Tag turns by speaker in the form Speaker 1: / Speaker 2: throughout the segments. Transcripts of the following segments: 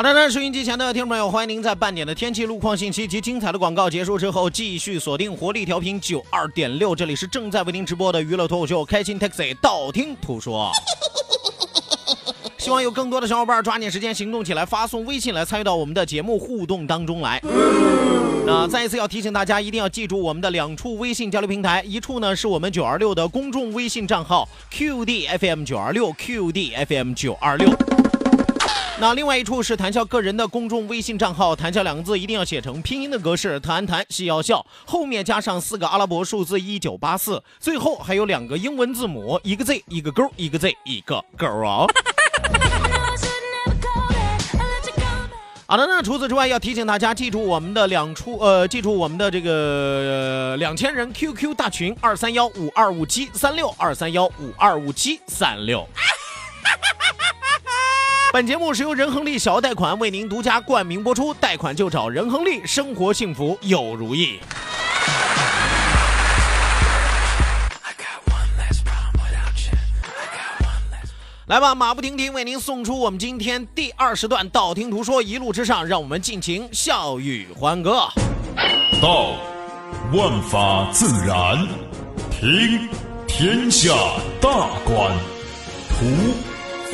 Speaker 1: 好的，那收音机前的听众朋友，欢迎您在半点的天气、路况信息及精彩的广告结束之后，继续锁定活力调频九二点六，这里是正在为您直播的娱乐脱口秀《开心 Taxi》，道听途说。希望有更多的小伙伴抓紧时间行动起来，发送微信来参与到我们的节目互动当中来。那再一次要提醒大家，一定要记住我们的两处微信交流平台，一处呢是我们九二六的公众微信账号 QDFM 九二六 QDFM 九二六。那另外一处是谈笑个人的公众微信账号，谈笑两个字一定要写成拼音的格式，谈谈戏要笑，后面加上四个阿拉伯数字一九八四，最后还有两个英文字母，一个 Z 一个勾，一个 Z 一个勾哦。好的，那除此之外，要提醒大家记住我们的两处，呃，记住我们的这个两千人 QQ 大群二三幺五二五七三六二三幺五二五七三六。本节目是由仁恒利小额贷款为您独家冠名播出，贷款就找仁恒利，生活幸福有如意。来吧，马不停蹄为您送出我们今天第二十段道听途说，一路之上，让我们尽情笑语欢歌。
Speaker 2: 道，万法自然；听，天下大观；图。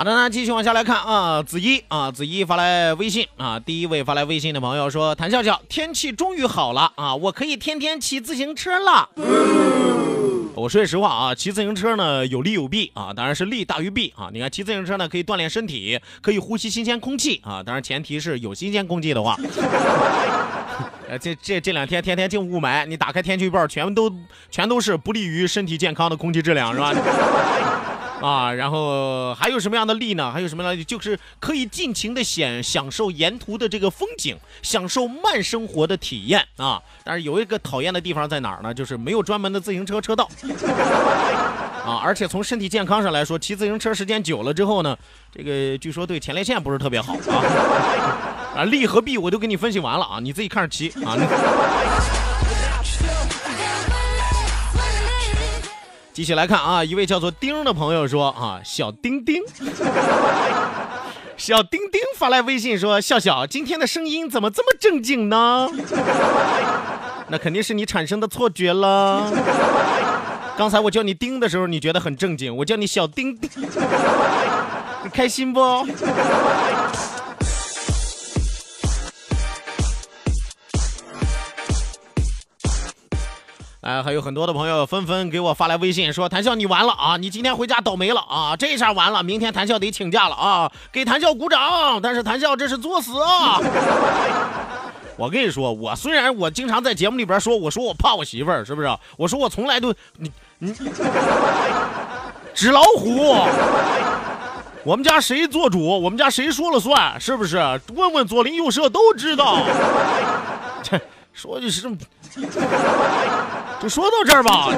Speaker 1: 好的，那继续往下来看啊，子怡啊，子怡发来微信啊，第一位发来微信的朋友说：“谭笑笑，天气终于好了啊，我可以天天骑自行车了。”我说句实话啊，骑自行车呢有利有弊啊，当然是利大于弊啊。你看骑自行车呢可以锻炼身体，可以呼吸新鲜空气啊，当然前提是有新鲜空气的话。这这这两天天天进雾霾，你打开天气预报，全都全都是不利于身体健康的空气质量，是吧？啊，然后还有什么样的利呢？还有什么呢？就是可以尽情的享享受沿途的这个风景，享受慢生活的体验啊。但是有一个讨厌的地方在哪儿呢？就是没有专门的自行车车道啊。而且从身体健康上来说，骑自行车时间久了之后呢，这个据说对前列腺不是特别好啊。啊，利和弊我都给你分析完了啊，你自己看着骑啊。继续来看啊，一位叫做丁的朋友说啊，小丁丁，小丁丁发来微信说，笑笑今天的声音怎么这么正经呢？那肯定是你产生的错觉了。刚才我叫你丁的时候，你觉得很正经，我叫你小丁丁，你开心不？哎，还有很多的朋友纷纷给我发来微信说：“谭笑，你完了啊！你今天回家倒霉了啊！这下完了，明天谭笑得请假了啊！给谭笑鼓掌！但是谭笑这是作死啊！我跟你说，我虽然我经常在节目里边说，我说我怕我媳妇儿，是不是？我说我从来都你你纸老虎，我们家谁做主，我们家谁说了算，是不是？问问左邻右舍都知道。切 说的是。”就说到这儿吧。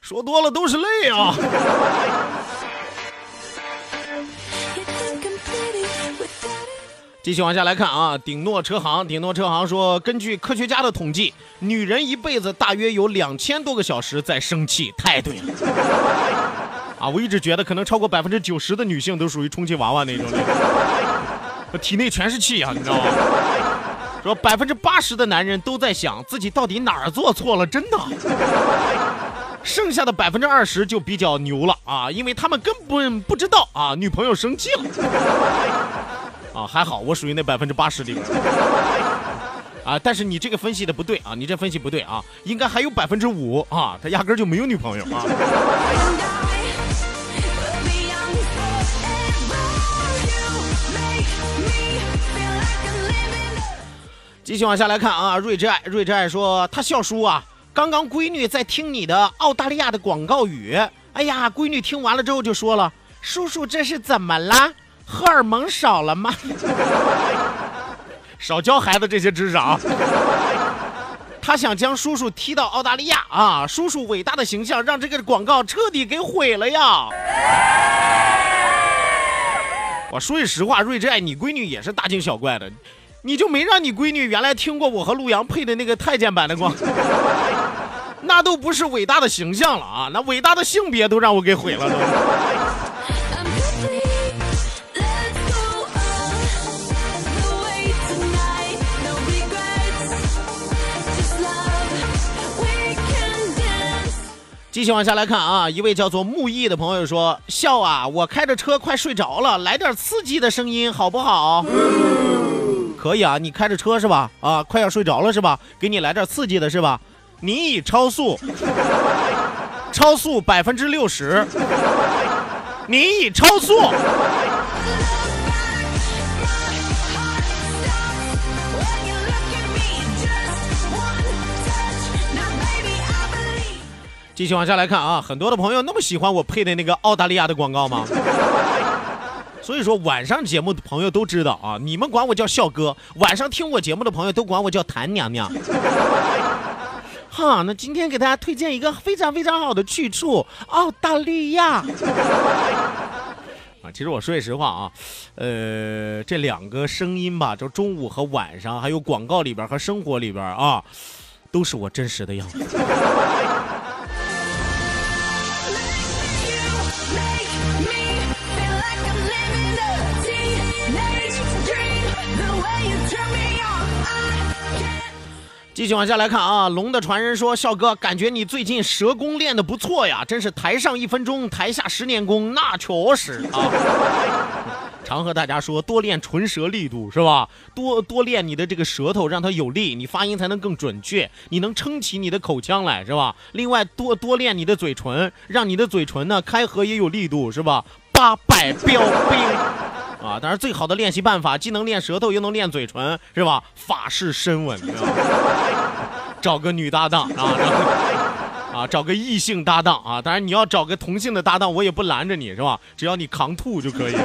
Speaker 1: 说多了都是泪啊。继续往下来看啊，顶诺车行，顶诺车行说，根据科学家的统计，女人一辈子大约有两千多个小时在生气，太对了。啊，我一直觉得可能超过百分之九十的女性都属于充气娃娃那种，体内全是气啊，你知道吗？说百分之八十的男人都在想自己到底哪儿做错了，真的。剩下的百分之二十就比较牛了啊，因为他们根本不知道啊，女朋友生气了。啊，还好我属于那百分之八十里边啊，但是你这个分析的不对啊，你这分析不对啊，应该还有百分之五啊，他压根就没有女朋友啊。继续往下来看啊，睿智爱，睿智爱说他笑叔啊，刚刚闺女在听你的澳大利亚的广告语，哎呀，闺女听完了之后就说了，叔叔这是怎么啦？荷尔蒙少了吗？少教孩子这些知识啊！他想将叔叔踢到澳大利亚啊！叔叔伟大的形象让这个广告彻底给毁了呀！我说句实话，睿智爱你闺女也是大惊小怪的，你就没让你闺女原来听过我和陆阳配的那个太监版的广告？那都不是伟大的形象了啊！那伟大的性别都让我给毁了都。继续往下来看啊，一位叫做木易的朋友说：“笑啊，我开着车快睡着了，来点刺激的声音好不好？”可以啊，你开着车是吧？啊，快要睡着了是吧？给你来点刺激的是吧？你已超速，超速百分之六十，你已超速。继续往下来看啊，很多的朋友那么喜欢我配的那个澳大利亚的广告吗？所以说晚上节目的朋友都知道啊，你们管我叫笑哥，晚上听我节目的朋友都管我叫谭娘娘。哈，那今天给大家推荐一个非常非常好的去处——澳大利亚。啊，其实我说句实话啊，呃，这两个声音吧，就中午和晚上，还有广告里边和生活里边啊，都是我真实的样子。继续往下来看啊，龙的传人说：“笑哥，感觉你最近蛇功练得不错呀，真是台上一分钟，台下十年功，那确实啊。常和大家说，多练唇舌力度是吧？多多练你的这个舌头，让它有力，你发音才能更准确，你能撑起你的口腔来是吧？另外，多多练你的嘴唇，让你的嘴唇呢开合也有力度是吧？八百标兵。”啊，当然，最好的练习办法，既能练舌头，又能练嘴唇，是吧？法式深吻，找个女搭档啊，啊，找个异性搭档啊。当然，你要找个同性的搭档，我也不拦着你，是吧？只要你扛吐就可以。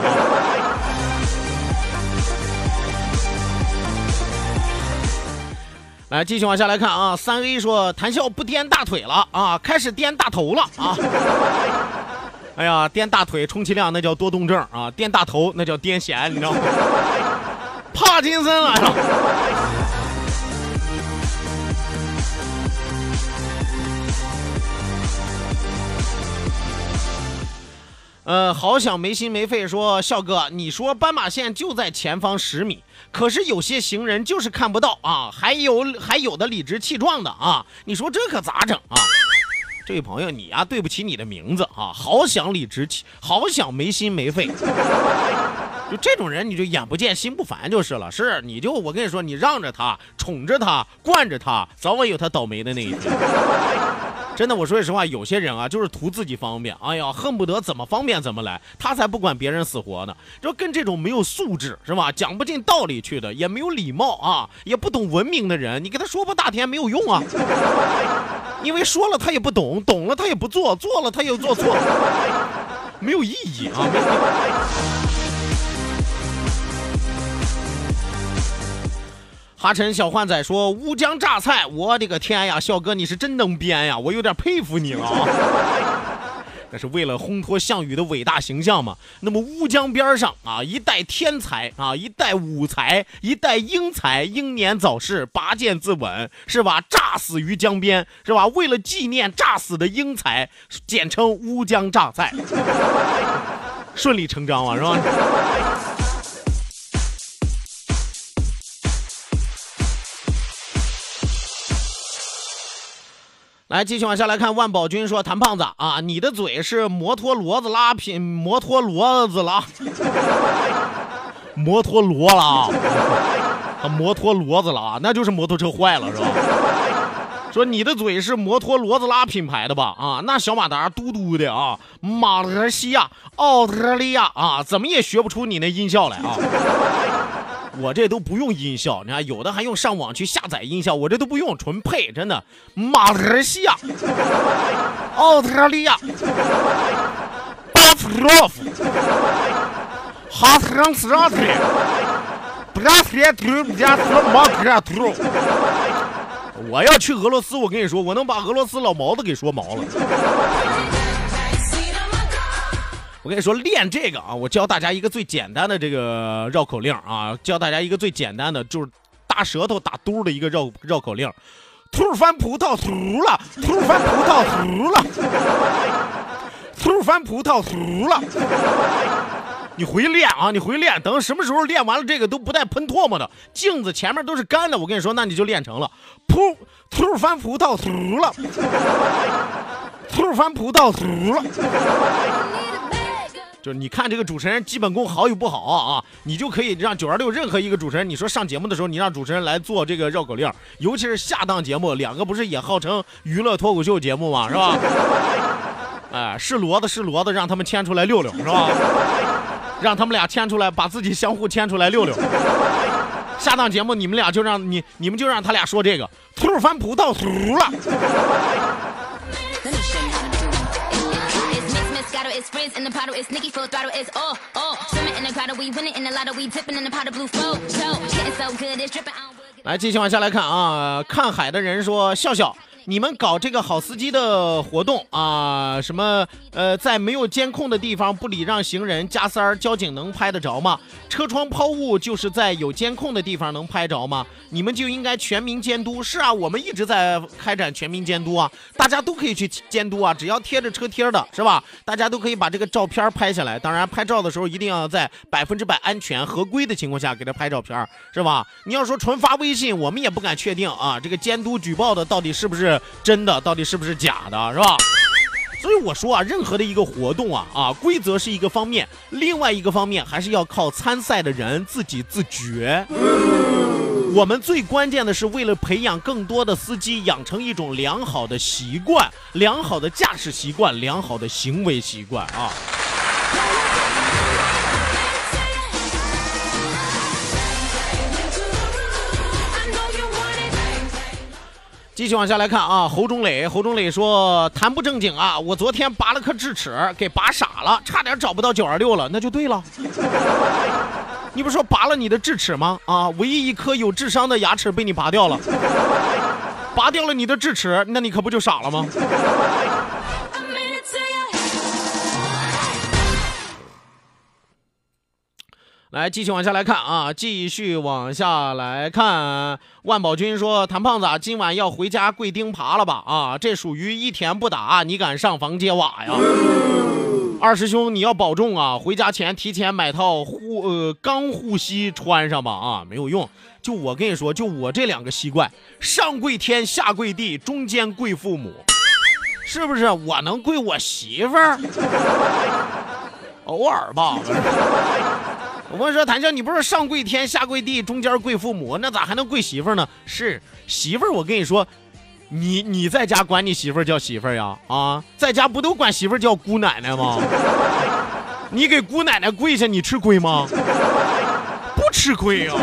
Speaker 1: 来，继续往下来看啊。三 A 说，谈笑不颠大腿了啊，开始颠大头了啊。哎呀，颠大腿充其量那叫多动症啊，颠大头那叫癫痫，你知道吗？帕金森来了。呃，好想没心没肺说，笑哥，你说斑马线就在前方十米，可是有些行人就是看不到啊，还有还有的理直气壮的啊，你说这可咋整啊？这位朋友，你呀，对不起你的名字啊！好想理直气，好想没心没肺，就这种人，你就眼不见心不烦就是了。是，你就我跟你说，你让着他，宠着他，惯着他，早晚有他倒霉的那一天。真的，我说句实话，有些人啊，就是图自己方便，哎呀，恨不得怎么方便怎么来，他才不管别人死活呢。就跟这种没有素质是吧，讲不进道理去的，也没有礼貌啊，也不懂文明的人，你跟他说破大天没有用啊，因为说了他也不懂，懂了他也不做，做了他又做错，没有意义啊。哈晨小焕仔说乌江榨菜，我的个天呀，笑哥你是真能编呀，我有点佩服你了啊。那是为了烘托项羽的伟大形象嘛？那么乌江边上啊，一代天才啊，一代武才，一代英才，英年早逝，拔剑自刎，是吧？炸死于江边，是吧？为了纪念炸死的英才，简称乌江榨菜，顺理成章嘛，是吧？来，继续往下来看。万宝军说：“谭胖子啊，你的嘴是摩托骡子拉品，摩托骡子了，摩托罗了啊，摩托骡子了，那就是摩托车坏了是吧？说你的嘴是摩托骡子拉品牌的吧？啊，那小马达嘟嘟的啊，马来西亚、澳大利亚啊，怎么也学不出你那音效来啊。”我这都不用音效，你看有的还用上网去下载音效，我这都不用，纯配，真的。马来西亚、澳大利亚、巴夫洛夫、哈斯朗斯拉特、布拉斯列图、加斯马克图。我要去俄罗斯，我跟你说，我能把俄罗斯老毛子给说毛了。我跟你说，练这个啊，我教大家一个最简单的这个绕口令啊，教大家一个最简单的，就是大舌头打嘟的一个绕绕口令。兔翻葡萄吐了，兔翻葡萄吐了，兔翻葡萄吐了。你回练啊，你回练，等什么时候练完了这个都不带喷唾沫的，镜子前面都是干的，我跟你说，那你就练成了。噗，兔翻葡萄吐了，兔翻葡萄吐了。就是你看这个主持人基本功好与不好啊，你就可以让九二六任何一个主持人，你说上节目的时候，你让主持人来做这个绕口令，尤其是下档节目，两个不是也号称娱乐脱口秀节目嘛？是吧？哎，是骡子是骡子，让他们牵出来溜溜，是吧？让他们俩牵出来，把自己相互牵出来溜溜。下档节目你们俩就让你你们就让他俩说这个兔翻葡萄熟了。来，继续往下来看啊！看海的人说：“笑笑。” 你们搞这个好司机的活动啊？什么呃，在没有监控的地方不礼让行人加塞儿，交警能拍得着吗？车窗抛物就是在有监控的地方能拍着吗？你们就应该全民监督。是啊，我们一直在开展全民监督啊，大家都可以去监督啊，只要贴着车贴的是吧？大家都可以把这个照片拍下来。当然，拍照的时候一定要在百分之百安全合规的情况下给他拍照片，是吧？你要说纯发微信，我们也不敢确定啊，这个监督举报的到底是不是？真的到底是不是假的，是吧？所以我说啊，任何的一个活动啊啊，规则是一个方面，另外一个方面还是要靠参赛的人自己自觉。我们最关键的是为了培养更多的司机养成一种良好的习惯、良好的驾驶习惯、良好的行为习惯啊。继续往下来看啊，侯忠磊，侯忠磊说谈不正经啊，我昨天拔了颗智齿，给拔傻了，差点找不到九二六了，那就对了。你不说拔了你的智齿吗？啊，唯一一颗有智商的牙齿被你拔掉了，拔掉了你的智齿，那你可不就傻了吗？来，继续往下来看啊！继续往下来看，万宝军说：“谭胖子，今晚要回家跪钉耙了吧？啊，这属于一天不打，你敢上房揭瓦呀？二师兄，你要保重啊！回家前提前买套护呃钢护膝穿上吧！啊，没有用，就我跟你说，就我这两个膝盖，上跪天，下跪地，中间跪父母，是不是？我能跪我媳妇儿？偶尔吧。”我跟你说，谭笑，你不是上跪天下跪地，中间跪父母，那咋还能跪媳妇呢？是媳妇儿，我跟你说，你你在家管你媳妇儿叫媳妇儿呀？啊，在家不都管媳妇儿叫姑奶奶吗？你给姑奶奶跪下，你吃亏吗？不吃亏呀，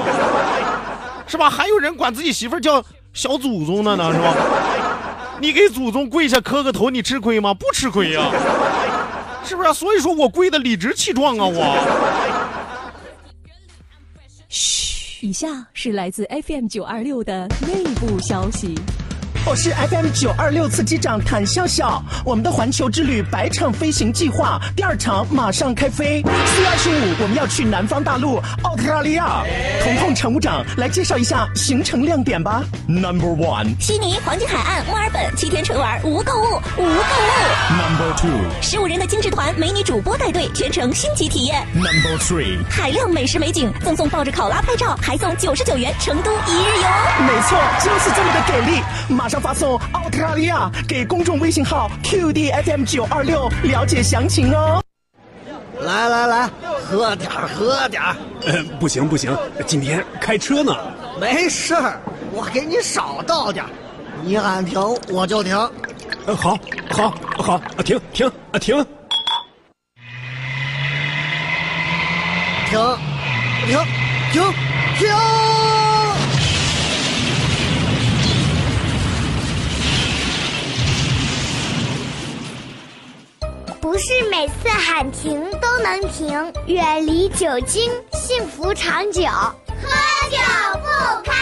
Speaker 1: 是吧？还有人管自己媳妇儿叫小祖宗的呢，是吧？你给祖宗跪下磕个头，你吃亏吗？不吃亏呀，是不是？所以说我跪的理直气壮啊，我。嘘，
Speaker 3: 以下是来自 FM 九二六的内部消息。
Speaker 4: 我是 FM 九二六次机长谭笑笑，我们的环球之旅百场飞行计划第二场马上开飞。四月二十五，我们要去南方大陆澳大利亚。彤彤乘务长来介绍一下行程亮点吧。Number one，
Speaker 5: 悉尼黄金海岸墨尔本七天纯玩无购物无购物。
Speaker 2: Number two，
Speaker 5: 十五人的精致团美女主播带队，全程星级体验。
Speaker 2: Number three，
Speaker 5: 海量美食美景，赠送抱着考拉拍照，还送九十九元成都一日游。
Speaker 4: 没错，就是这么的给力！马上发送澳大利亚给公众微信号 QDFM 九二六了解详情哦。
Speaker 6: 来来来，喝点儿喝点儿。
Speaker 7: 呃，不行不行，今天开车呢。
Speaker 6: 没事儿，我给你少倒点儿，你喊停我就停。
Speaker 7: 呃，好，好，好，啊，停停啊，停，
Speaker 6: 停，停，停，停！
Speaker 8: 不是每次喊停都能停，远离酒精，幸福长久。喝酒不开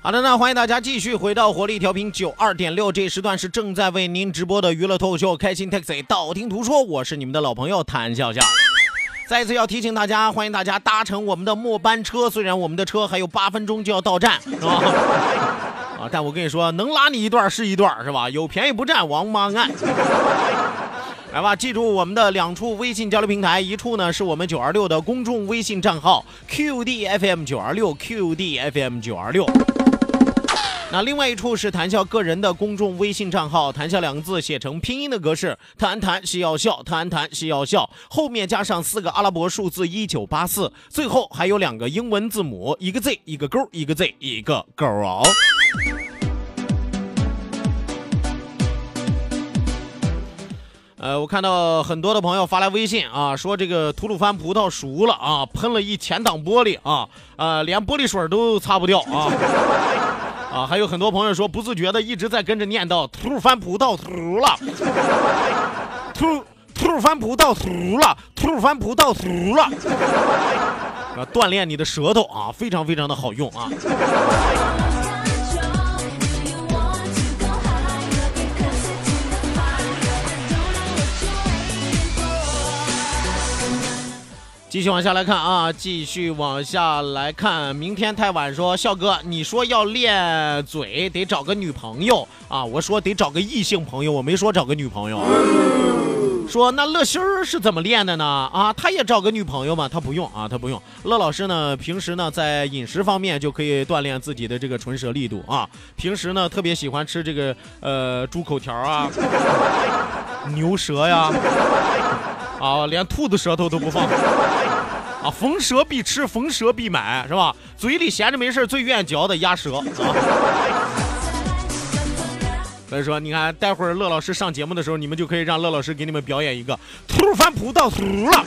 Speaker 1: 好的，那欢迎大家继续回到活力调频九二点六，这时段是正在为您直播的娱乐脱口秀《开心 Taxi》，道听途说，我是你们的老朋友谭笑笑。再次要提醒大家，欢迎大家搭乘我们的末班车，虽然我们的车还有八分钟就要到站，是吧？啊，但我跟你说，能拉你一段是一段，是吧？有便宜不占，王八蛋。来吧，记住我们的两处微信交流平台，一处呢是我们九二六的公众微信账号 QDFM 九二六 QDFM 九二六。那另外一处是谈笑个人的公众微信账号，谈笑两个字写成拼音的格式，谈谈是要笑，谈谈是要笑，后面加上四个阿拉伯数字一九八四，最后还有两个英文字母，一个 Z 一个勾，一个 Z 一个勾哦。呃，我看到很多的朋友发来微信啊，说这个吐鲁番葡萄熟了啊，喷了一前挡玻璃啊，呃，连玻璃水都擦不掉啊。啊，还有很多朋友说不自觉的一直在跟着念叨吐鲁番葡萄熟 了，吐吐鲁番葡萄熟了，吐鲁番葡萄熟了，啊，锻炼你的舌头啊，非常非常的好用啊。继续往下来看啊，继续往下来看。明天太晚说，笑哥，你说要练嘴得找个女朋友啊，我说得找个异性朋友，我没说找个女朋友。说那乐心儿是怎么练的呢？啊，他也找个女朋友吗？他不用啊，他不用。乐老师呢，平时呢在饮食方面就可以锻炼自己的这个唇舌力度啊。平时呢特别喜欢吃这个呃猪口条啊、牛舌呀，啊，连兔子舌头都不放。啊，逢蛇必吃，逢蛇必买，是吧？嘴里闲着没事最愿嚼的鸭舌啊。所以说，你看，待会儿乐老师上节目的时候，你们就可以让乐老师给你们表演一个吐鲁番葡萄熟了。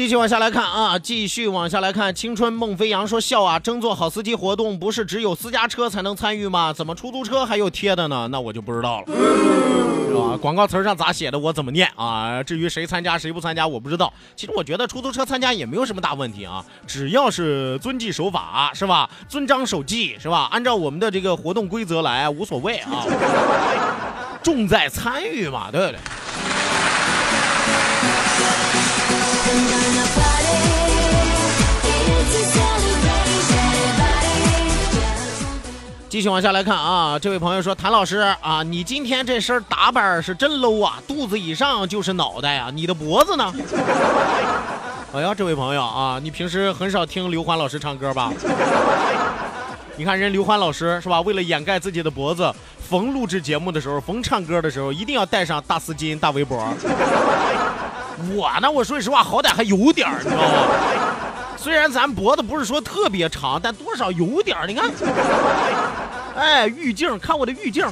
Speaker 1: 继续往下来看啊，继续往下来看。青春梦飞扬说笑啊，争做好司机活动不是只有私家车才能参与吗？怎么出租车还有贴的呢？那我就不知道了，是吧？广告词上咋写的我怎么念啊？至于谁参加谁不参加我不知道。其实我觉得出租车参加也没有什么大问题啊，只要是遵纪守法是吧？遵章守纪是吧？按照我们的这个活动规则来无所谓啊，重在参与嘛，对不对？继续往下来看啊，这位朋友说：“谭老师啊，你今天这身打扮是真 low 啊，肚子以上就是脑袋啊，你的脖子呢？”哎呀，这位朋友啊，你平时很少听刘欢老师唱歌吧？你看人刘欢老师是吧？为了掩盖自己的脖子，逢录制节目的时候，逢唱歌的时候，一定要带上大丝巾、大围脖。我呢，我说实话，好歹还有点儿，你知道吗？虽然咱脖子不是说特别长，但多少有点儿。你看，哎，玉镜，看我的玉镜。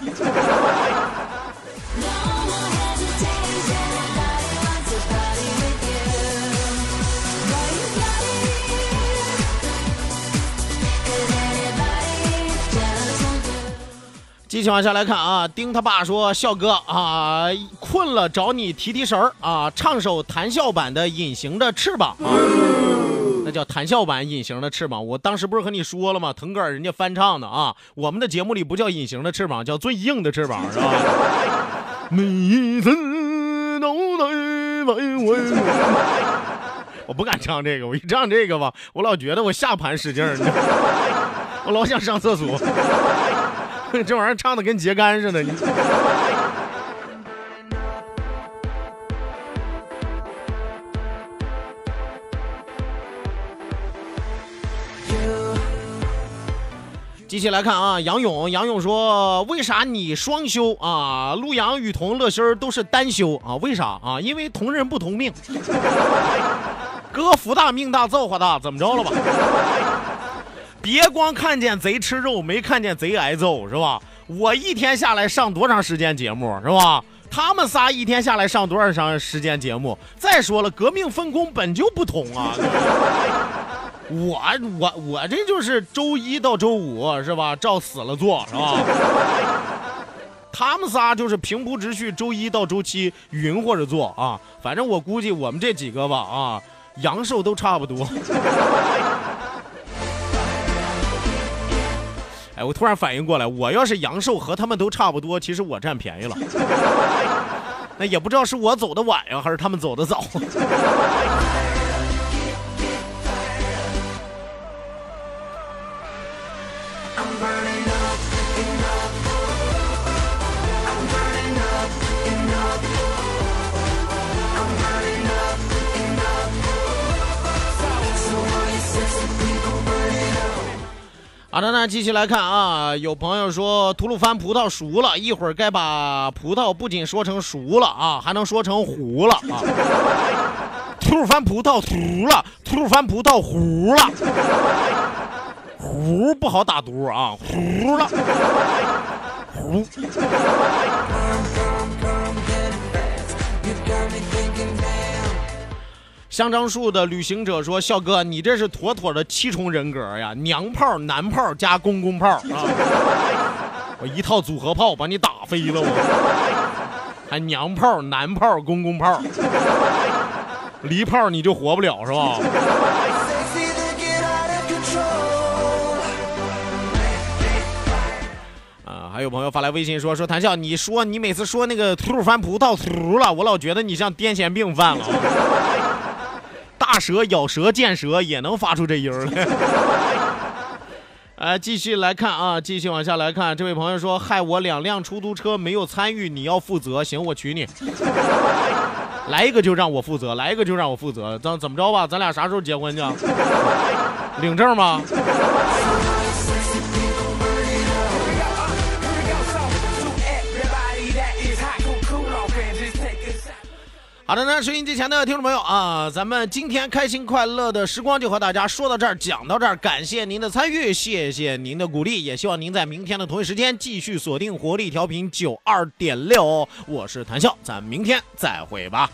Speaker 1: 继续往下来看啊，丁他爸说：“笑哥啊，困了找你提提神儿啊，唱首谈笑版的《隐形的翅膀》啊，那叫谈笑版《隐形的翅膀》。我当时不是和你说了吗？腾格尔人家翻唱的啊，我们的节目里不叫隐形的翅膀，叫最硬的翅膀，是吧？每一次都来问问。我不敢唱这个，我一唱这个吧，我老觉得我下盘使劲儿，我老想上厕所。”这玩意儿唱的跟秸秆似的，你。继续来看啊，杨勇，杨勇说：“为啥你双休啊？陆阳、雨桐、乐心儿都是单休啊？为啥啊？因为同人不同命。哥福大命大造化大，怎么着了吧？” 别光看见贼吃肉，没看见贼挨揍，是吧？我一天下来上多长时间节目，是吧？他们仨一天下来上多少长时间节目？再说了，革命分工本就不同啊！我我我这就是周一到周五，是吧？照死了做，是吧？他们仨就是平铺直叙，周一到周七匀或者做啊。反正我估计我们这几个吧，啊，阳寿都差不多。哎，我突然反应过来，我要是阳寿和他们都差不多，其实我占便宜了。那也不知道是我走的晚呀，还是他们走的早。好的，那继续来看啊，有朋友说吐鲁番葡萄熟了，一会儿该把葡萄不仅说成熟了啊，还能说成糊了啊。吐鲁番葡萄熟了，吐鲁番葡萄糊了，糊不好打读啊，糊了，糊。香樟树的旅行者说：“笑哥，你这是妥妥的七重人格呀，娘炮、男炮加公公炮啊！我一套组合炮把你打飞了，我还娘炮、男炮、公公炮，离炮你就活不了是吧？”啊，还有朋友发来微信说：“说谭笑，你说你每次说那个吐鲁番葡萄秃了，我老觉得你像癫痫病犯了。”大蛇咬蛇见蛇也能发出这音儿来。哎，继续来看啊，继续往下来看。这位朋友说：“害我两辆出租车没有参与，你要负责。”行，我娶你。来一个就让我负责，来一个就让我负责。咱怎么着吧？咱俩啥时候结婚去？领证吗？好的那，收音机前的听众朋友啊，咱们今天开心快乐的时光就和大家说到这儿，讲到这儿，感谢您的参与，谢谢您的鼓励，也希望您在明天的同一时间继续锁定活力调频九二点六，我是谭笑，咱明天再会吧。